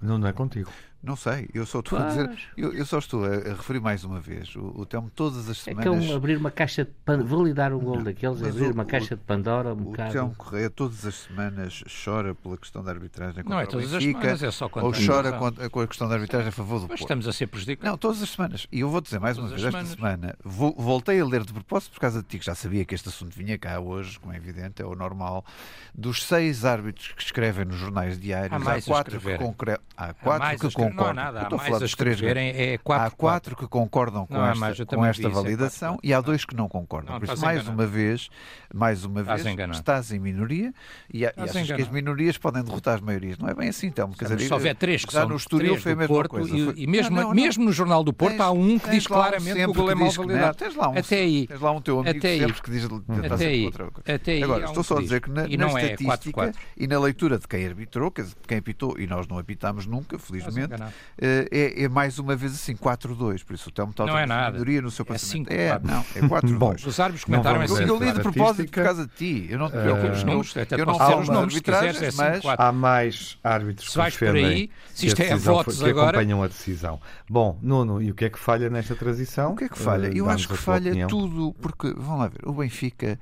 Não, não é contigo. Não sei, eu só estou a dizer, eu, eu, só estou a, a, referir mais uma vez. O, o Telmo todas as semanas. É que é um, abrir uma caixa de pan... validar um gol daqueles, abrir o, uma caixa de Pandora um o bocado. O Telmo Correia todas as semanas chora pela questão da arbitragem Não é todas as semanas, é só quando Ou chora com a questão da arbitragem a favor do Mas Porto. estamos a ser prejudicados. Não, todas as semanas. E eu vou dizer mais todas uma vez, esta semana vou, voltei a ler de propósito por causa de ti, que já sabia que este assunto vinha cá hoje, como é evidente, é o normal. Dos seis árbitros que escrevem nos jornais diários, há, há quatro que, concre... há quatro que concordam. Não há nada, mais as três é quatro, há quatro que concordam com esta, mais, com esta validação e há dois que não concordam. Não, Por isso, mais enganado. uma vez, mais uma vez, estás em minoria e, achas enganado. que as minorias podem derrotar as maiorias. Não é bem assim, então. Quer dizer, se houver três que são no Estoril foi a mesma Porto, coisa. E, e mesmo, não, não, mesmo no Jornal do Porto tens, há um que diz claramente que o gol é mal validado. Tens lá um, até aí. Tens lá um teu amigo até sempre que diz até aí. outra coisa. Até aí. Agora, estou só a dizer que na, na é estatística e na leitura de quem arbitrou, quem apitou, e nós não apitámos nunca, felizmente, é mais uma vez assim, 4-2, por isso o Telmo está não é nada. no seu é pensamento. É, não, é 4-2. Os árbitros comentaram assim. Eu li de propósito por causa de ti. Eu não te preocupes, uh, números, eu não sei os números de quiseres, mas há mais árbitros se vais por aí, se isto é votos que agora... acompanham a decisão. Bom, Nuno, e o que é que falha nesta transição? O que é que falha? Eu acho que falha tudo, porque, vamos lá ver, o Benfica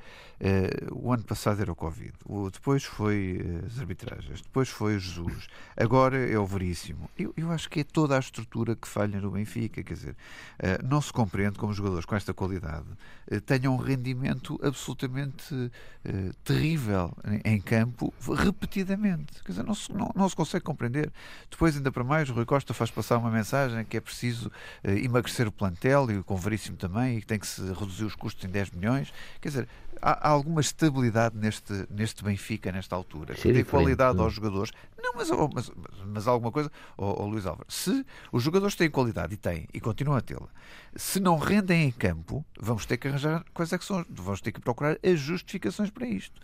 o ano passado era o Covid, o, depois foi uh, as arbitragens, depois foi o Jesus, agora é o Veríssimo. Eu, eu, acho que é toda a estrutura que falha no Benfica. Quer dizer, uh, não se compreende como jogadores com esta qualidade tenham um rendimento absolutamente terrível em, campo repetidamente. Quer dizer, não se, não, não, se consegue compreender. Depois, ainda para mais, o Rui Costa faz passar uma mensagem que é preciso emagrecer o plantel e o com Veríssimo também e que tem que se reduzir os custos em 10 milhões. Quer dizer, há, alguma estabilidade neste, neste Benfica, nesta altura, que tem qualidade aos jogadores. Não, mas, oh, mas, mas alguma coisa, oh, oh, Luís Álvaro, se os jogadores têm qualidade, e têm, e continuam a tê-la, se não rendem em campo, vamos ter que arranjar quais é que são, vamos ter que procurar as justificações para isto.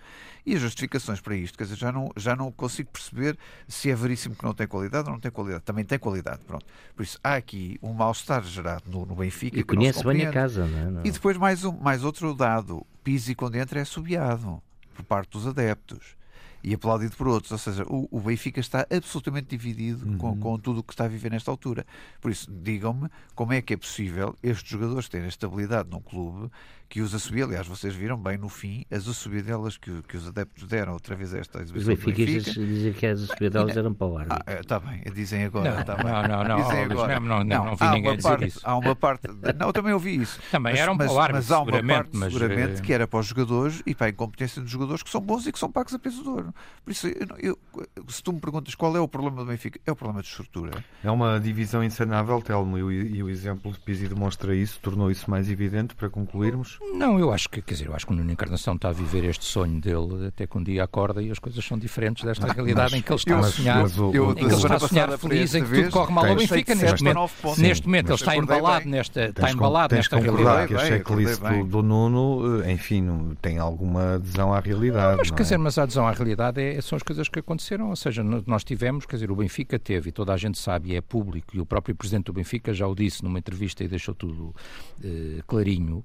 E as justificações para isto, quer dizer, já não, já não consigo perceber se é veríssimo que não tem qualidade ou não tem qualidade. Também tem qualidade, pronto. Por isso, há aqui um mal-estar gerado no, no Benfica. E conhece bem a casa, não é? Não. E depois mais, um, mais outro dado. Pizzi, quando entra, é subiado por parte dos adeptos e aplaudido por outros. Ou seja, o, o Benfica está absolutamente dividido uhum. com, com tudo o que está a viver nesta altura. Por isso, digam-me como é que é possível estes jogadores terem estabilidade num clube que os assobia, aliás, vocês viram bem no fim as assobiadelas que, que os adeptos deram outra vez a esta exibição. Os benfiquistas dizem que as assobiadelas eram para o árbitro. Ah, está bem, dizem agora. Não, tá não, não, não, dizem agora. Não, não, não, não vi ninguém dizer parte, isso. Há uma parte, não, eu também ouvi isso. Também mas, eram para o árbitro, mas há uma parte, mas, seguramente, que era para os jogadores e para a incompetência dos jogadores que são bons e que são pagos a peso de ouro. Por isso, eu, eu, se tu me perguntas qual é o problema do Benfica, é o problema de estrutura. É uma divisão insanável, Telmo, e, e o exemplo de Pizzi demonstra isso, tornou isso mais evidente para concluirmos? Não, eu acho que quer dizer, eu acho que o Nuno Encarnação está a viver este sonho dele até que um dia acorda e as coisas são diferentes desta realidade mas, em que ele está a sonhar, mas, o, em que ele está a sonhar feliz, em que tudo corre mal ao Benfica. Neste momento, neste momento ele está embalado nesta, está embalado nesta realidade. que a checklist do, do Nuno, eh, enfim, tem alguma adesão à realidade. Mas, quer é? dizer, mas a adesão à realidade é, são as coisas que aconteceram. Ou seja, nós tivemos, quer dizer, o Benfica teve, e toda a gente sabe, e é público, e o próprio Presidente do Benfica já o disse numa entrevista e deixou tudo uh, clarinho,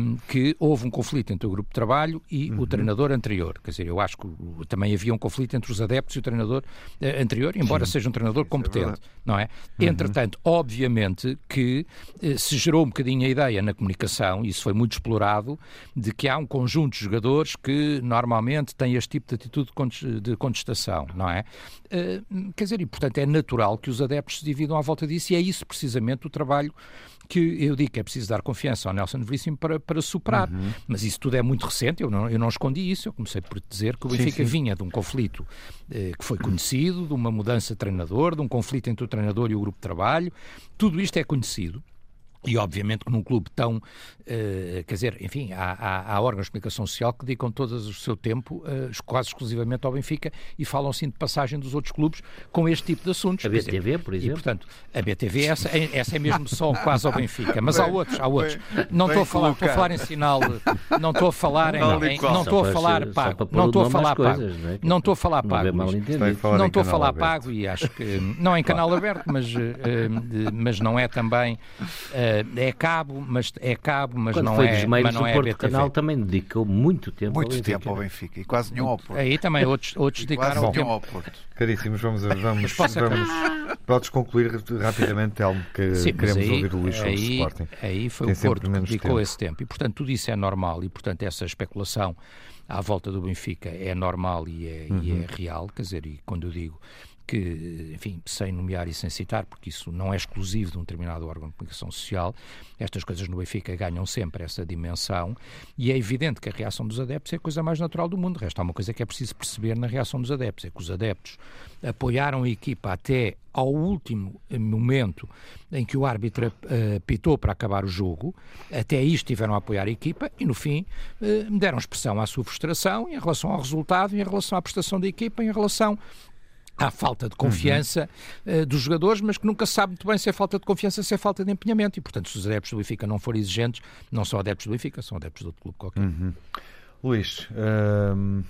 um, que houve um conflito entre o grupo de trabalho e uhum. o treinador anterior. Quer dizer, eu acho que também havia um conflito entre os adeptos e o treinador uh, anterior, embora Sim. seja um treinador é competente, é não é? Uhum. Entretanto, obviamente que uh, se gerou um bocadinho a ideia na comunicação, e isso foi muito explorado, de que há um conjunto de jogadores que normalmente têm este tipo de atitude de contestação, não é? Uh, quer dizer, e portanto é natural que os adeptos se dividam à volta disso, e é isso precisamente o trabalho que eu digo que é preciso dar confiança ao Nelson Veríssimo para, para superar. Uhum. Mas isso tudo é muito recente, eu não, eu não escondi isso, eu comecei por dizer que o Benfica sim, sim. vinha de um conflito eh, que foi conhecido, de uma mudança de treinador, de um conflito entre o treinador e o grupo de trabalho. Tudo isto é conhecido. E obviamente que num clube tão, uh, quer dizer, enfim, há, há, há, órgãos de comunicação social que dedicam todo o seu tempo uh, quase exclusivamente ao Benfica e falam sim de passagem dos outros clubes com este tipo de assuntos. A BTV, dizer, por exemplo. E, portanto, a BTV, essa, é, essa é mesmo só quase ao Benfica, mas há outros, há outros. Não estou a falar, estou a falar em sinal, não estou a falar em, em não estou a falar pago, não estou a falar pago, não estou a falar pago, não estou a falar pago e acho que não em canal aberto, mas mas não é também é cabo, mas é cabo, mas Quando não foi é, mas não é Porto BTV. Canal também dedicou muito tempo muito ao Benfica. tempo ao Benfica e quase nenhum ao Porto. Aí também outros, outros dedicaram tempo ao Porto. Caríssimos, vamos, vamos, vamos podes concluir rapidamente, Telmo, que Sim, queremos aí, ouvir o Luís sobre aí, Sporting. Aí foi Tem o Porto que dedicou tempo. esse tempo e, portanto, tudo isso é normal e, portanto, essa especulação à volta do Benfica é normal e é, uhum. e é real, quer dizer, e quando eu digo que, enfim, sem nomear e sem citar, porque isso não é exclusivo de um determinado órgão de comunicação social, estas coisas no Benfica ganham sempre essa dimensão e é evidente que a reação dos adeptos é a coisa mais natural do mundo. Resta uma coisa que é preciso perceber na reação dos adeptos, é que os adeptos apoiaram a equipa até ao último momento em que o árbitro uh, pitou para acabar o jogo, até aí estiveram a apoiar a equipa e no fim uh, deram expressão à sua frustração em relação ao resultado, em relação à prestação da equipa, em relação Há falta de confiança uhum. uh, dos jogadores, mas que nunca se sabe muito bem se é falta de confiança, se é falta de empenhamento. E, portanto, se os adeptos do Benfica não forem exigentes, não são adeptos do Benfica, são adeptos de outro clube qualquer. Uhum. Luís, uh,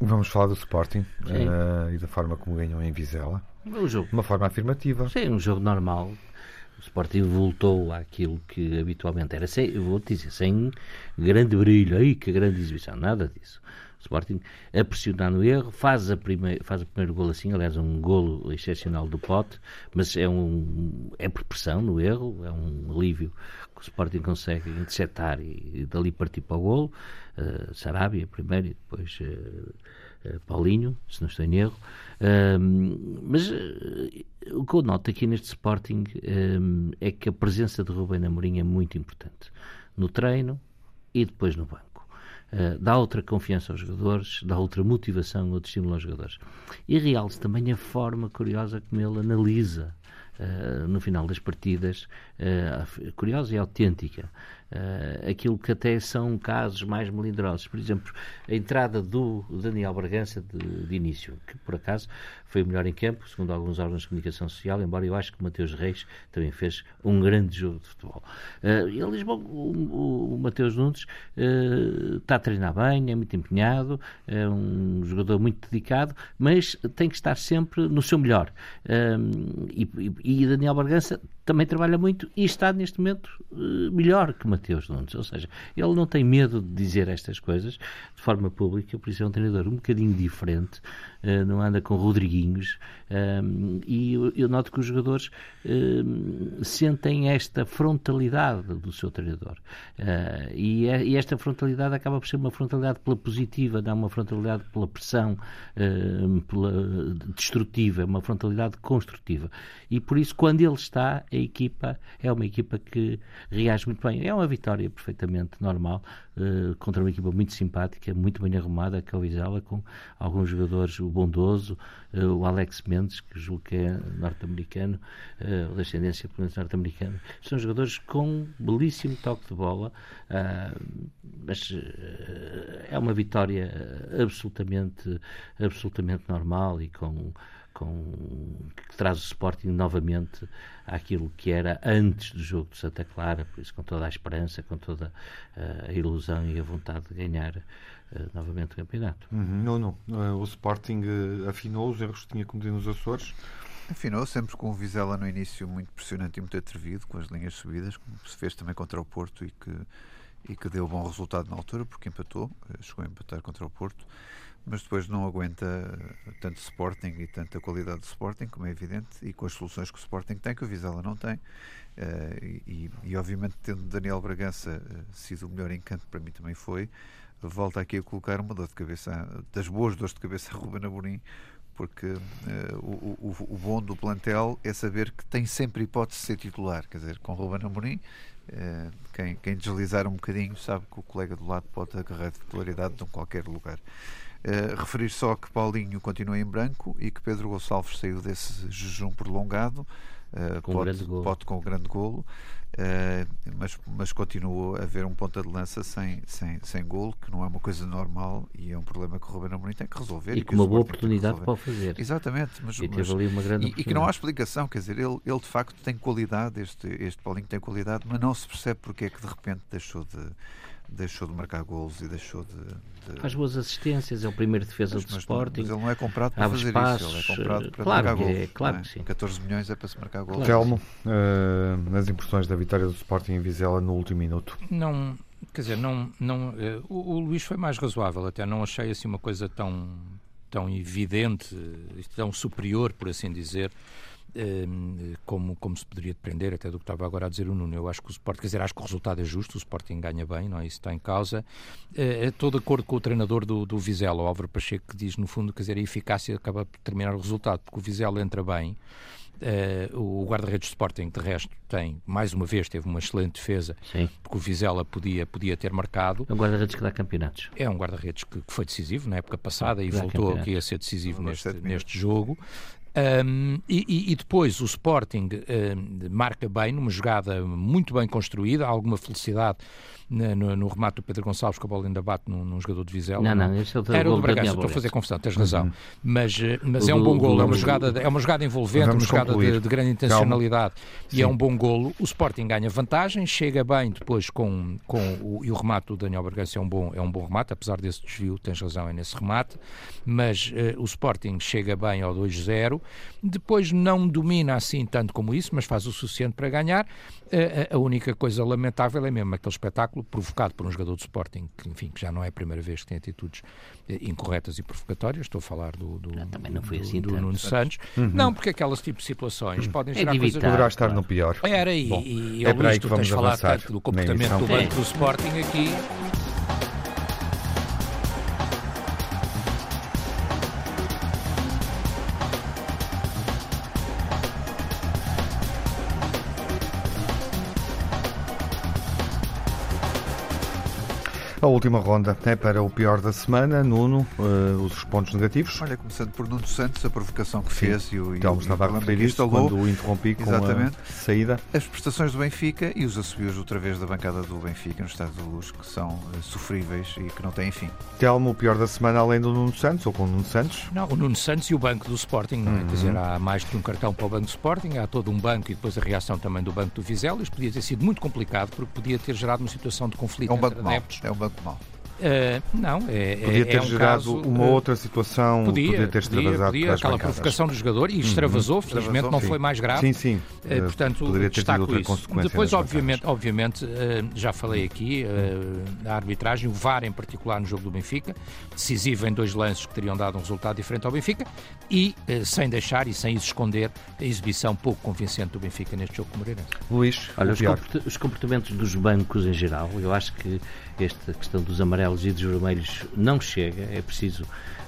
vamos falar do Sporting uh, e da forma como ganham em Vizela. Um jogo. De uma forma afirmativa. Sim, um jogo normal. O Sporting voltou àquilo que habitualmente era, sem, vou dizer, sem grande brilho. Aí, que grande exibição. Nada disso. Sporting a pressionar no erro, faz, a primeir, faz o primeiro golo assim, aliás, um golo excepcional do Pote, mas é, um, é por pressão no erro, é um alívio que o Sporting consegue interceptar e, e dali partir para o golo. Uh, Sarabia primeiro e depois uh, Paulinho, se não estou em erro. mas o que eu noto aqui neste Sporting é que a presença de Rubem Amorim é muito importante. No treino e depois no banco. Uh, dá outra confiança aos jogadores, dá outra motivação, outro estímulo aos jogadores. E realça também a forma curiosa como ele analisa uh, no final das partidas, uh, curiosa e autêntica, uh, aquilo que até são casos mais melindrosos. Por exemplo, a entrada do Daniel Bragança de, de, início, que por acaso foi o melhor em campo, segundo alguns órgãos de comunicação social, embora eu acho que Mateus Reis também fez um grande jogo de futebol. Uh, diz, bom, o, o, o Mateus Nunes uh, está a treinar bem, é muito empenhado, é um jogador muito dedicado, mas tem que estar sempre no seu melhor. Uh, e, e, Daniel Bragança também trabalha muito e está neste momento melhor que Mateus Nunes. Ou seja, ele não tem medo de dizer estas coisas de forma pública, por isso é um treinador um bocadinho diferente, não anda com Rodriguinhos, um, e eu, noto que os jogadores uh, sentem esta frontalidade do seu treinador. Uh, e, é, e, esta frontalidade acaba por ser uma frontalidade pela positiva, não uma frontalidade pela pressão, pela destrutiva, uma frontalidade construtiva. E por isso, quando ele está, a equipa é uma equipa que reage muito bem. É uma vitória perfeitamente normal uh, contra uma equipa muito simpática, muito bem arrumada, que é o Vizela, com alguns jogadores, o Bondoso, uh, o Alex Mendes, que julgo que é norte-americano, uh, descendência norte-americana. São jogadores com belíssimo toque de bola, mas é uma vitória absolutamente, absolutamente normal e com com, que traz o Sporting novamente àquilo que era antes do jogo de Santa Clara, por isso com toda a esperança, com toda uh, a ilusão e a vontade de ganhar uh, novamente o campeonato. Uhum, não, não. Uh, o Sporting afinou os erros que tinha cometido nos Açores. Afinou sempre com o Vizela no início muito pressionante e muito atrevido, com as linhas subidas, como se fez também contra o Porto e que, e que deu bom resultado na altura, porque empatou, chegou a empatar contra o Porto mas depois não aguenta tanto Sporting e tanta qualidade do Sporting, como é evidente, e com as soluções que o Sporting tem, que o Vizela não tem. Uh, e, e, obviamente, tendo Daniel Bragança uh, sido o melhor encanto, para mim também foi, volta aqui a colocar uma dor de cabeça, das boas dores de cabeça a Ruben Amorim, porque uh, o, o, o, bom do plantel é saber que tem sempre hipótese de ser titular. Quer dizer, com Ruben Amorim, quem, quem deslizar um bocadinho sabe que o colega do lado pode agarrar titularidade de qualquer lugar. Uh, referir só que Paulinho continua em branco e que Pedro Gonçalves saiu desse jejum prolongado. Uh, com pode, pode com o grande golo, uh, mas, mas continua a haver um ponta de lança sem, sem, sem golo, que não é uma coisa normal e é um problema que o Ruben Amorim tem que resolver. E, e com uma boa oportunidade para o fazer. Exatamente. Mas, e, mas, e, e, que não há explicação, quer dizer, ele, ele de facto tem qualidade, este, este Paulinho tem qualidade, mas não se percebe porque é que de repente deixou de deixou de marcar golos e deixou de, de... Faz boas assistências, é o primeiro defesa mas, do mas Sporting. Mas ele não é comprado para fazer espaços, isso, ele é comprado para claro marcar golos. É, claro é? que sim. 14 milhões é para se marcar golos. Telmo, uh, nas impressões da vitória do Sporting em Vizela no último minuto. Não, quer dizer, não, não, uh, o, o Luís foi mais razoável, até não achei assim uma coisa tão, tão evidente, tão superior, por assim dizer, como, como se poderia depender até do que estava agora a dizer o Nuno. Eu acho que o Sporting, quer dizer, acho que o resultado é justo, o Sporting ganha bem, não é? Isso está em causa. Eh, estou de acordo com o treinador do, do Vizela, o Álvaro Pacheco, que diz, no fundo, quer dizer, a eficácia acaba por terminar o resultado, porque o Vizela entra bem. Uh, o guarda-redes do Sporting, de resto, tem, mais uma vez, teve uma excelente defesa, Sim. porque o Vizela podia, podia ter marcado. É um guarda-redes que dá campeonatos. É um guarda-redes que, que, foi decisivo na época passada e voltou aqui a ser decisivo neste, neste jogo. Um, e, e, depois o Sporting um, marca bem, numa jogada muito bem construída, alguma felicidade no, no, remate do Pedro Gonçalves, que a bola ainda bate num, num jogador de Vizela. Não, não, esse é o Era o do Bragança, estou a fazer confusão, tens razão. Uhum. Mas, eh, mas é um bom golo, é uma jogada, é uma jogada envolvente, uma jogada de, de, grande intencionalidade e é um bom golo. O Sporting ganha vantagem, chega bem depois com, com o, e o remate do Daniel Bragança é um bom, é um bom remate, apesar desse desvio, tens razão, é nesse remate, mas uh, o Sporting chega bem ao 2-0, depois não domina assim tanto como isso, mas faz o suficiente para ganhar. Uh, a única coisa lamentável é mesmo aquele espetáculo provocado por um jogador de Sporting, que, enfim, que já não é a primeira vez que tem atitudes eh, incorretas e provocatórias. Estou a falar do, do, não, também não foi assim do, do Nuno Santos. Uhum. Não, porque aquelas tipos de situações podem é gerar coisas... Poderá estar no pior. Era, e, Bom, e, é Luís, aí que tu vamos tens falar tanto do comportamento do banco do Sporting aqui... A última ronda é para o pior da semana. Nuno, uh, os pontos negativos. Olha, começando por Nuno Santos, a provocação que Sim. fez e o. Telmo estava a referir isso quando o interrompi com Exatamente. a saída. As prestações do Benfica e os assobios outra vez da bancada do Benfica no Estado da Luz, que são uh, sofríveis e que não têm fim. Telmo, o pior da semana além do Nuno Santos ou com o Nuno Santos? Não, o Nuno Santos e o banco do Sporting. Não é? Uhum. Quer dizer, há mais que um cartão para o banco do Sporting, há todo um banco e depois a reação também do banco do Vizela. Isto podia ter sido muito complicado porque podia ter gerado uma situação de conflito é um banco adeptos. É um banco mau. Uh, não, é, podia é, ter é um gerado caso, uma outra situação, podia, podia ter extravasado podia, podia, aquela provocação do jogador e extravasou, uhum. felizmente não sim. foi mais grave. Sim, sim. Uh, portanto, poderia ter tido outra isso. consequência. Depois, obviamente, obviamente uh, já falei aqui, a arbitragem, o VAR em particular no jogo do Benfica, decisivo em dois lances que teriam dado um resultado diferente ao Benfica e sem deixar e sem esconder a exibição pouco convincente do Benfica neste jogo com o Moreirense. Luís, Olha, os comportamentos dos bancos em geral, eu acho que esta questão dos amarelos e dos vermelhos não chega, é preciso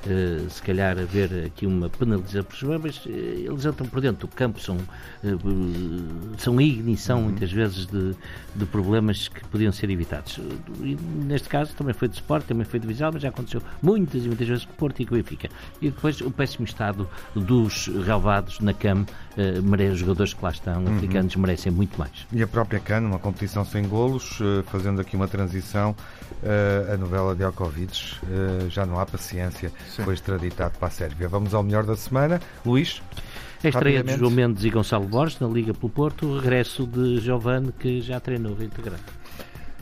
uh, se calhar haver aqui uma penalização, mas uh, eles entram por dentro do campo, são, uh, são a ignição uhum. muitas vezes de, de, problemas que podiam ser evitados. E, neste caso também foi de Sport, também foi de Visual, mas já aconteceu muitas e muitas vezes com o Porto e com o Benfica. E depois o péssimo estado dos relevados na CAM, uh, os jogadores que lá estão, uhum. africanos, merecem muito mais. E a própria CAN, uma competição sem golos, fazendo aqui uma transição a novela de Alcovides. Já não há paciência. Sim. Foi extraditado para a Sérvia. Vamos ao melhor da semana. Luís? A estreia de João Mendes e Gonçalo Borges na Liga pelo Porto, o regresso de Giovanni, que já treinou reintegrado.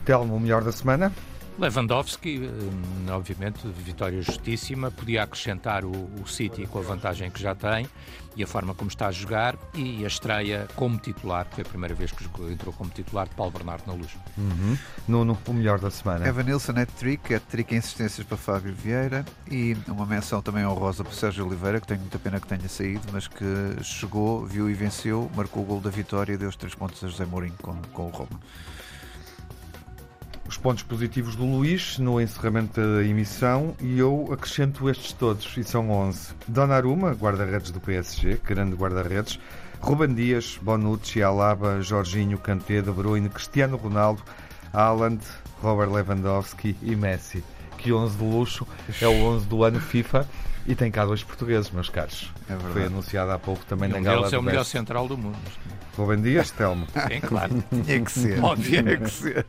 Telmo, o melhor da semana? Lewandowski, hum, obviamente, vitória justíssima, podia acrescentar o, o City com a vantagem que já tem e a forma como está a jogar e a estreia como titular, que foi a primeira vez que entrou como titular de Paulo Bernardo na luz. Uhum. Nuno, o melhor da semana. Evan Nilsson é trick, é trick em assistências para Fábio Vieira e uma menção também honrosa para Sérgio Oliveira, que tenho muita pena que tenha saído, mas que chegou, viu e venceu, marcou o gol da vitória e deu os três pontos a José Mourinho com, com o Roma os pontos positivos do Luís no encerramento da emissão e eu acrescento estes todos, e são 11. Donnarumma, guarda-redes do PSG, grande guarda-redes. Ruben Dias, Bonucci, Alaba, Jorginho, Kanté, De Bruyne, Cristiano Ronaldo, Haaland, Robert Lewandowski e Messi. Que 11 de luxo, é o 11 do ano FIFA e tem cá dois portugueses, meus caros. É Foi anunciado há pouco também e na gala. é o melhor central do mundo. Rubem Dias, Telmo. Sim, claro. Tinha que ser. Óbvio. Tinha que ser.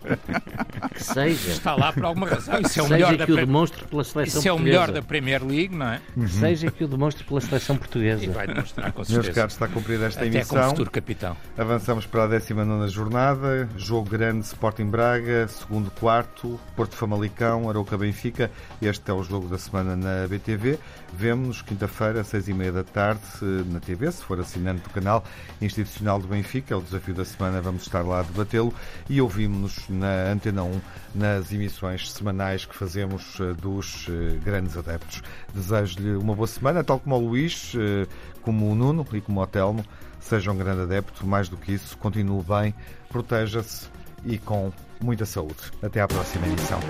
Que seja. Está lá por alguma razão. Isso é o melhor que da o demonstre pela seleção Isso é o melhor da Premier League, não é? Uhum. Seja que o demonstre pela seleção portuguesa. E vai demonstrar com certeza. Meus caros, está cumprida esta Até emissão. Como futuro capitão. Avançamos para a 19 jornada. Jogo grande Sporting Braga, segundo quarto, Porto Famalicão, Arouca Benfica. Este é o jogo da semana na BTV. Vemo-nos quinta-feira, às seis e meia da tarde, na TV, se for assinante do canal institucional do Benfica. É o desafio da semana, vamos estar lá a debatê-lo. E ouvimos-nos na Antena 1, nas emissões semanais que fazemos eh, dos eh, grandes adeptos. Desejo-lhe uma boa semana, tal como o Luís, eh, como o Nuno e como o Telmo. Seja um grande adepto, mais do que isso, continue bem, proteja-se e com muita saúde. Até à próxima emissão.